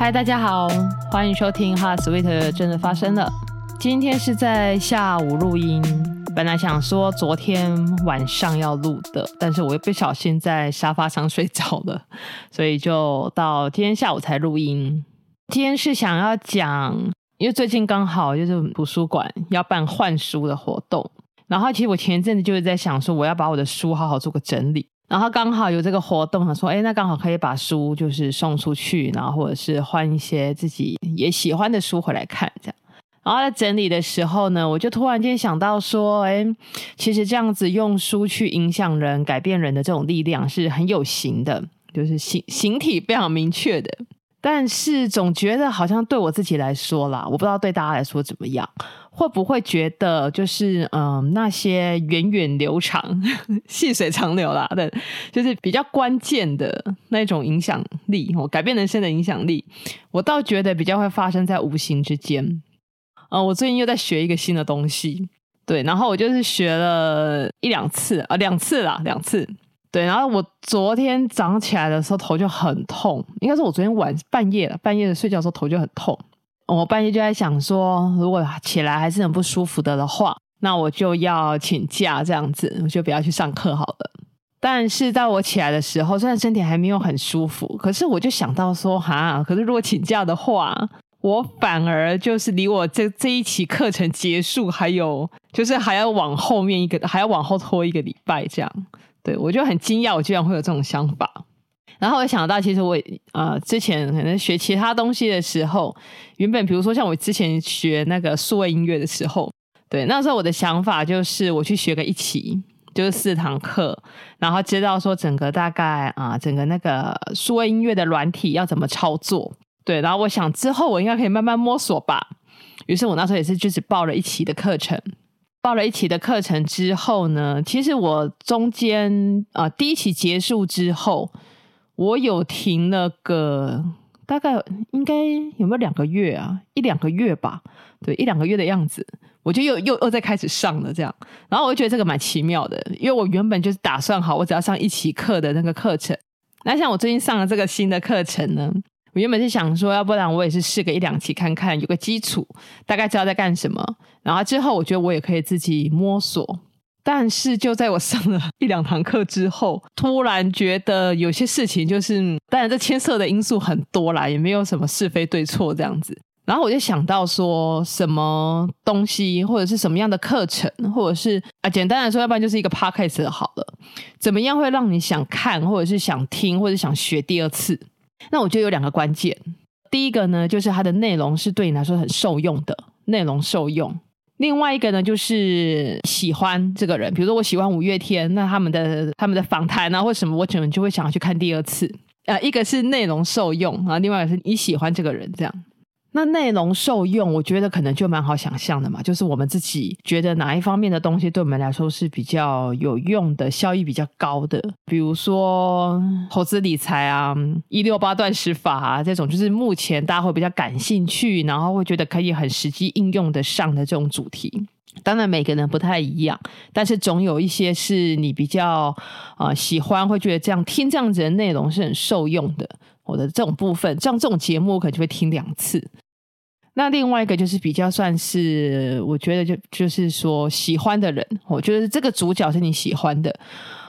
嗨，大家好，欢迎收听《哈 Sweet》真的发生了。今天是在下午录音，本来想说昨天晚上要录的，但是我又不小心在沙发上睡着了，所以就到今天下午才录音。今天是想要讲，因为最近刚好就是图书馆要办换书的活动，然后其实我前一阵子就是在想说，我要把我的书好好做个整理。然后刚好有这个活动，想说，哎，那刚好可以把书就是送出去，然后或者是换一些自己也喜欢的书回来看，这样。然后在整理的时候呢，我就突然间想到说，哎，其实这样子用书去影响人、改变人的这种力量是很有形的，就是形形体非常明确的。但是总觉得好像对我自己来说啦，我不知道对大家来说怎么样，会不会觉得就是嗯、那些源远流长、细水长流啦的，就是比较关键的那种影响力，我改变人生的影响力，我倒觉得比较会发生在无形之间。嗯、呃，我最近又在学一个新的东西，对，然后我就是学了一两次啊，两次啦，两次。对，然后我昨天早上起来的时候头就很痛，应该是我昨天晚半夜了，半夜的睡觉的时候头就很痛。我半夜就在想说，如果起来还是很不舒服的的话，那我就要请假这样子，我就不要去上课好了。但是在我起来的时候，虽然身体还没有很舒服，可是我就想到说，哈，可是如果请假的话，我反而就是离我这这一期课程结束还有，就是还要往后面一个，还要往后拖一个礼拜这样。对，我就很惊讶，我居然会有这种想法。然后我想到，其实我呃之前可能学其他东西的时候，原本比如说像我之前学那个数位音乐的时候，对，那时候我的想法就是我去学个一期，就是四堂课，然后知道说整个大概啊、整个那个数位音乐的软体要怎么操作，对，然后我想之后我应该可以慢慢摸索吧。于是我那时候也是就只报了一期的课程。报了一期的课程之后呢，其实我中间啊、第一期结束之后，我有停了个大概应该有没有两个月啊？一两个月吧，对，一两个月的样子，我就又又又在开始上了这样。然后我就觉得这个蛮奇妙的，因为我原本就是打算好，我只要上一期课的那个课程。那像我最近上了这个新的课程呢，我原本是想说，要不然我也是试个一两期看看，有个基础，大概知道在干什么。然后之后，我觉得我也可以自己摸索。但是就在我上了 一两堂课之后，突然觉得有些事情就是，当然这牵涉的因素很多啦，也没有什么是非对错这样子。然后我就想到说，什么东西或者是什么样的课程，或者是啊，简单来说，要不然就是一个 podcast 好了。怎么样会让你想看，或者是想听，或者想学第二次？那我觉得有两个关键。第一个呢，就是它的内容是对你来说很受用的，内容受用。另外一个呢，就是喜欢这个人，比如说我喜欢五月天，那他们的他们的访谈啊，或什么，我可能就会想要去看第二次。啊，一个是内容受用啊，另外一个是你喜欢这个人，这样。那内容受用，我觉得可能就蛮好想象的嘛，就是我们自己觉得哪一方面的东西对我们来说是比较有用的，效益比较高的，比如说投资理财啊、一六八断食法啊这种，就是目前大家会比较感兴趣，然后会觉得可以很实际应用得上的这种主题。当然每个人不太一样，但是总有一些是你比较、呃、喜欢，会觉得这样听这样子的内容是很受用的。我的这种部分，像这种节目，我可能就会听两次。那另外一个就是比较算是，我觉得就就是说喜欢的人，我觉得这个主角是你喜欢的，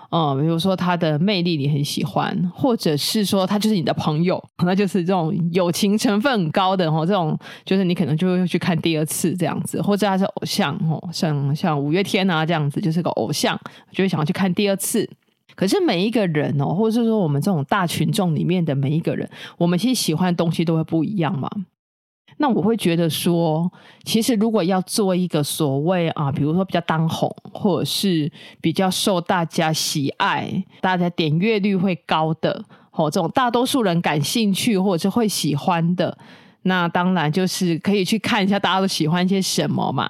嗯，比如说他的魅力你很喜欢，或者是说他就是你的朋友，那就是这种友情成分很高的哦，这种就是你可能就会去看第二次这样子，或者他是偶像哦，像像五月天啊这样子，就是个偶像，就会想要去看第二次。可是每一个人哦，或者是说我们这种大群众里面的每一个人，我们其实喜欢的东西都会不一样嘛。那我会觉得说，其实如果要做一个所谓啊，比如说比较当红，或者是比较受大家喜爱、大家点阅率会高的，哦，这种大多数人感兴趣或者是会喜欢的，那当然就是可以去看一下大家都喜欢些什么嘛。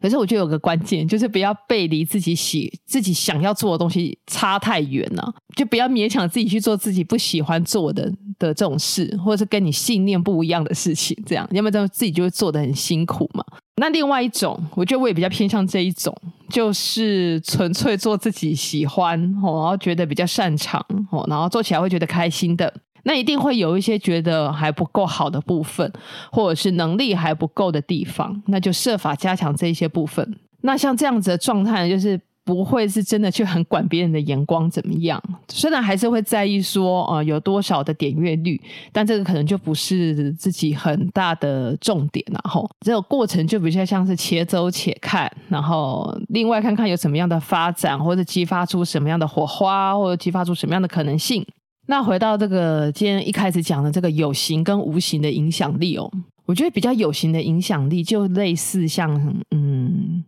可是我觉得有个关键，就是不要背离自己喜自己想要做的东西差太远了，就不要勉强自己去做自己不喜欢做的的这种事，或者是跟你信念不一样的事情，这样，要不然这样自己就会做得很辛苦嘛。那另外一种，我觉得我也比较偏向这一种，就是纯粹做自己喜欢哦，然后觉得比较擅长哦，然后做起来会觉得开心的。那一定会有一些觉得还不够好的部分，或者是能力还不够的地方，那就设法加强这些部分。那像这样子的状态，就是。不会是真的去很管别人的眼光怎么样，虽然还是会在意说，呃，有多少的点阅率，但这个可能就不是自己很大的重点，然后这个过程就比较像是且走且看，然后另外看看有什么样的发展，或者激发出什么样的火花，或者激发出什么样的可能性。那回到这个今天一开始讲的这个有形跟无形的影响力哦，我觉得比较有形的影响力就类似像，嗯。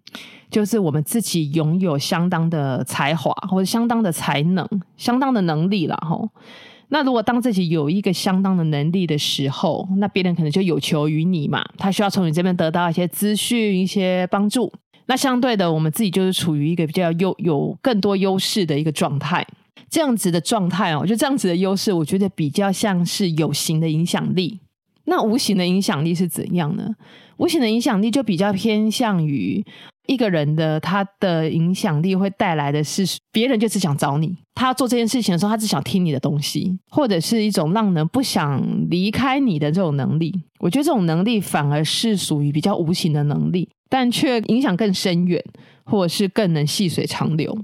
就是我们自己拥有相当的才华或者相当的才能、相当的能力了吼。那如果当自己有一个相当的能力的时候，那别人可能就有求于你嘛，他需要从你这边得到一些资讯、一些帮助。那相对的，我们自己就是处于一个比较优、有更多优势的一个状态。这样子的状态哦，就这样子的优势，我觉得比较像是有形的影响力。那无形的影响力是怎样呢？无形的影响力就比较偏向于。一个人的他的影响力会带来的是，别人就只想找你。他做这件事情的时候，他只想听你的东西，或者是一种让人不想离开你的这种能力。我觉得这种能力反而是属于比较无形的能力，但却影响更深远，或者是更能细水长流。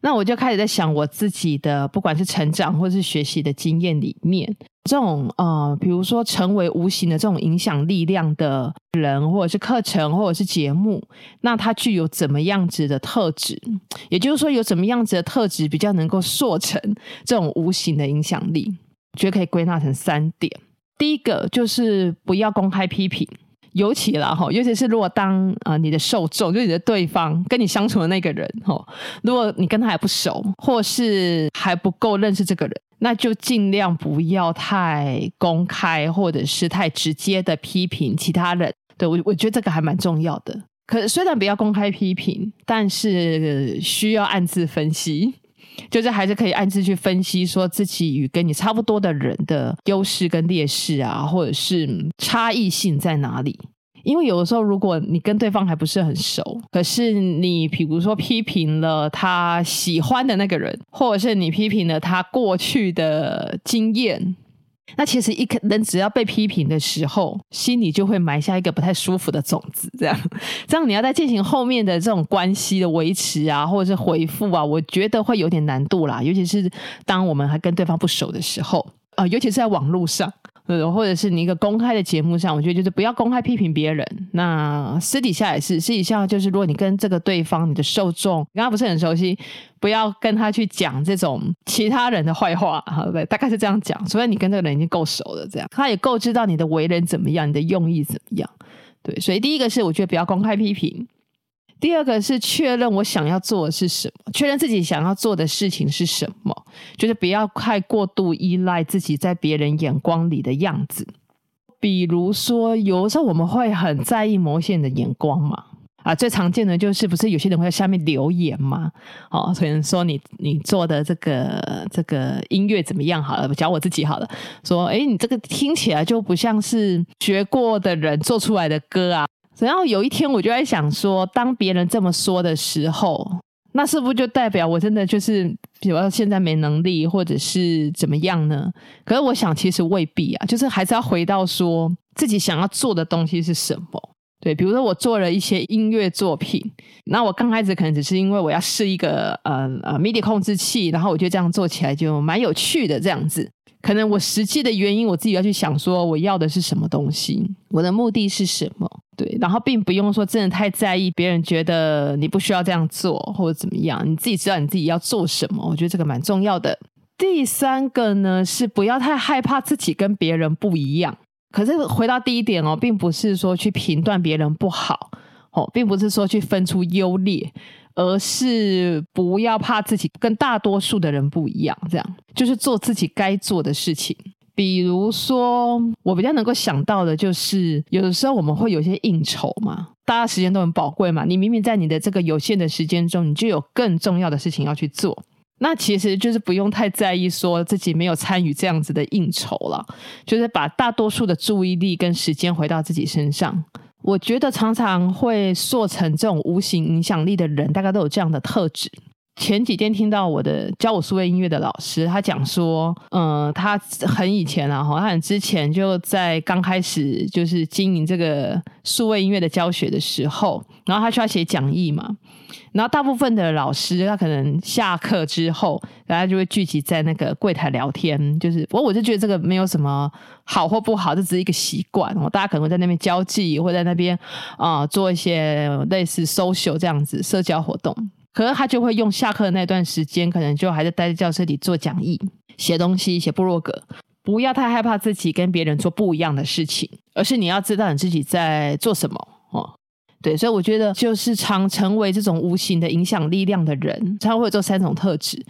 那我就开始在想我自己的，不管是成长或是学习的经验里面，这种呃，比如说成为无形的这种影响力量的人，或者是课程，或者是节目，那它具有怎么样子的特质？也就是说，有什么样子的特质比较能够塑成这种无形的影响力？觉得可以归纳成三点。第一个就是不要公开批评。尤其啦哈，尤其是如果当啊、你的受众，就是你的对方跟你相处的那个人哈，如果你跟他还不熟，或是还不够认识这个人，那就尽量不要太公开或者是太直接的批评其他人。对，我我觉得这个还蛮重要的。可虽然不要公开批评，但是需要暗自分析。就是还是可以暗自去分析，说自己与跟你差不多的人的优势跟劣势啊，或者是差异性在哪里？因为有的时候，如果你跟对方还不是很熟，可是你比如说批评了他喜欢的那个人，或者是你批评了他过去的经验。那其实一个人只要被批评的时候，心里就会埋下一个不太舒服的种子，这样，这样你要再进行后面的这种关系的维持啊，或者是回复啊，我觉得会有点难度啦，尤其是当我们还跟对方不熟的时候，啊、尤其是在网络上。呃，或者是你一个公开的节目上，我觉得就是不要公开批评别人。那私底下也是，私底下就是，如果你跟这个对方，你的受众跟他不是很熟悉，不要跟他去讲这种其他人的坏话，好对？大概是这样讲，除非你跟这个人已经够熟了，这样他也够知道你的为人怎么样，你的用意怎么样。对，所以第一个是我觉得不要公开批评。第二个是确认我想要做的是什么，确认自己想要做的事情是什么，就是不要太过度依赖自己在别人眼光里的样子。比如说，有时候我们会很在意某些人的眼光嘛，啊，最常见的就是不是有些人会在下面留言嘛，哦，可能说你你做的这个这个音乐怎么样好了，讲我自己好了，说，哎，你这个听起来就不像是学过的人做出来的歌啊。然后有一天，我就在想说，当别人这么说的时候，那是不是就代表我真的就是，比如说现在没能力，或者是怎么样呢？可是我想，其实未必啊，就是还是要回到说自己想要做的东西是什么。对，比如说我做了一些音乐作品，那我刚开始可能只是因为我要试一个呃呃 MIDI 控制器，然后我觉得这样做起来就蛮有趣的这样子。可能我实际的原因，我自己要去想说，我要的是什么东西，我的目的是什么。对，然后并不用说真的太在意别人觉得你不需要这样做或者怎么样，你自己知道你自己要做什么，我觉得这个蛮重要的。第三个呢，是不要太害怕自己跟别人不一样。可是回到第一点哦，并不是说去评断别人不好哦，并不是说去分出优劣，而是不要怕自己跟大多数的人不一样，这样就是做自己该做的事情。比如说，我比较能够想到的就是，有的时候我们会有些应酬嘛，大家时间都很宝贵嘛。你明明在你的这个有限的时间中，你就有更重要的事情要去做，那其实就是不用太在意说自己没有参与这样子的应酬了，就是把大多数的注意力跟时间回到自己身上。我觉得常常会做成这种无形影响力的人，大概都有这样的特质。前几天听到我的教我数位音乐的老师，他讲说，嗯，他很以前啊，哈，他很之前就在刚开始就是经营这个数位音乐的教学的时候，然后他需要写讲义嘛，然后大部分的老师他可能下课之后，大家就会聚集在那个柜台聊天，就是，不过我就觉得这个没有什么好或不好，这只是一个习惯，哦，大家可能会在那边交际，或在那边啊，做一些类似 social 这样子社交活动。可是他就会用下课的那段时间，可能就还在待在教室里做讲义、写东西、写部落格。不要太害怕自己跟别人做不一样的事情，而是你要知道你自己在做什么哦。对，所以我觉得就是常成为这种无形的影响力量的人，他会有这三种特质。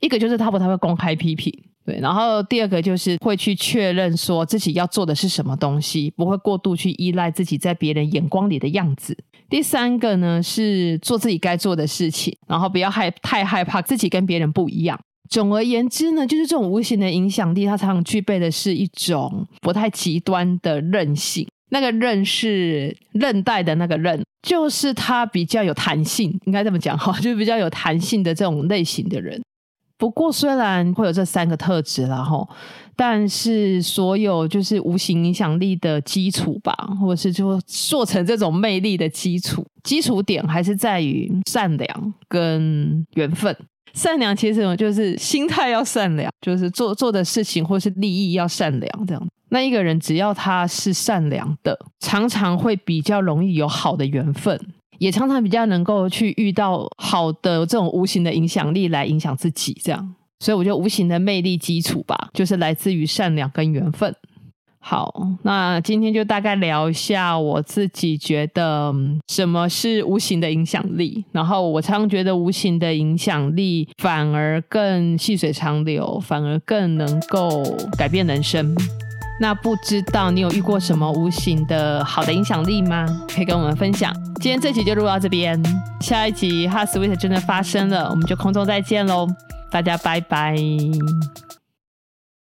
一个就是他不太会公开批评，对。然后第二个就是会去确认说自己要做的是什么东西，不会过度去依赖自己在别人眼光里的样子。第三个呢，是做自己该做的事情，然后不要害太害怕自己跟别人不一样。总而言之呢，就是这种无形的影响力，它常常具备的是一种不太极端的韧性。那个韧是韧带的那个韧，就是它比较有弹性，应该这么讲哈，就是比较有弹性的这种类型的人。不过虽然会有这三个特质，然后。但是，所有就是无形影响力的基础吧，或者是就做成这种魅力的基础，基础点还是在于善良跟缘分。善良其实就是心态要善良，就是做做的事情或是利益要善良这样。那一个人只要他是善良的，常常会比较容易有好的缘分，也常常比较能够去遇到好的这种无形的影响力来影响自己这样。所以我觉得无形的魅力基础吧，就是来自于善良跟缘分。好，那今天就大概聊一下我自己觉得什么是无形的影响力。然后我常常觉得无形的影响力反而更细水长流，反而更能够改变人生。那不知道你有遇过什么无形的好的影响力吗？可以跟我们分享。今天这集就录到这边，下一集哈斯威特真的发生了，我们就空中再见喽。大家拜拜。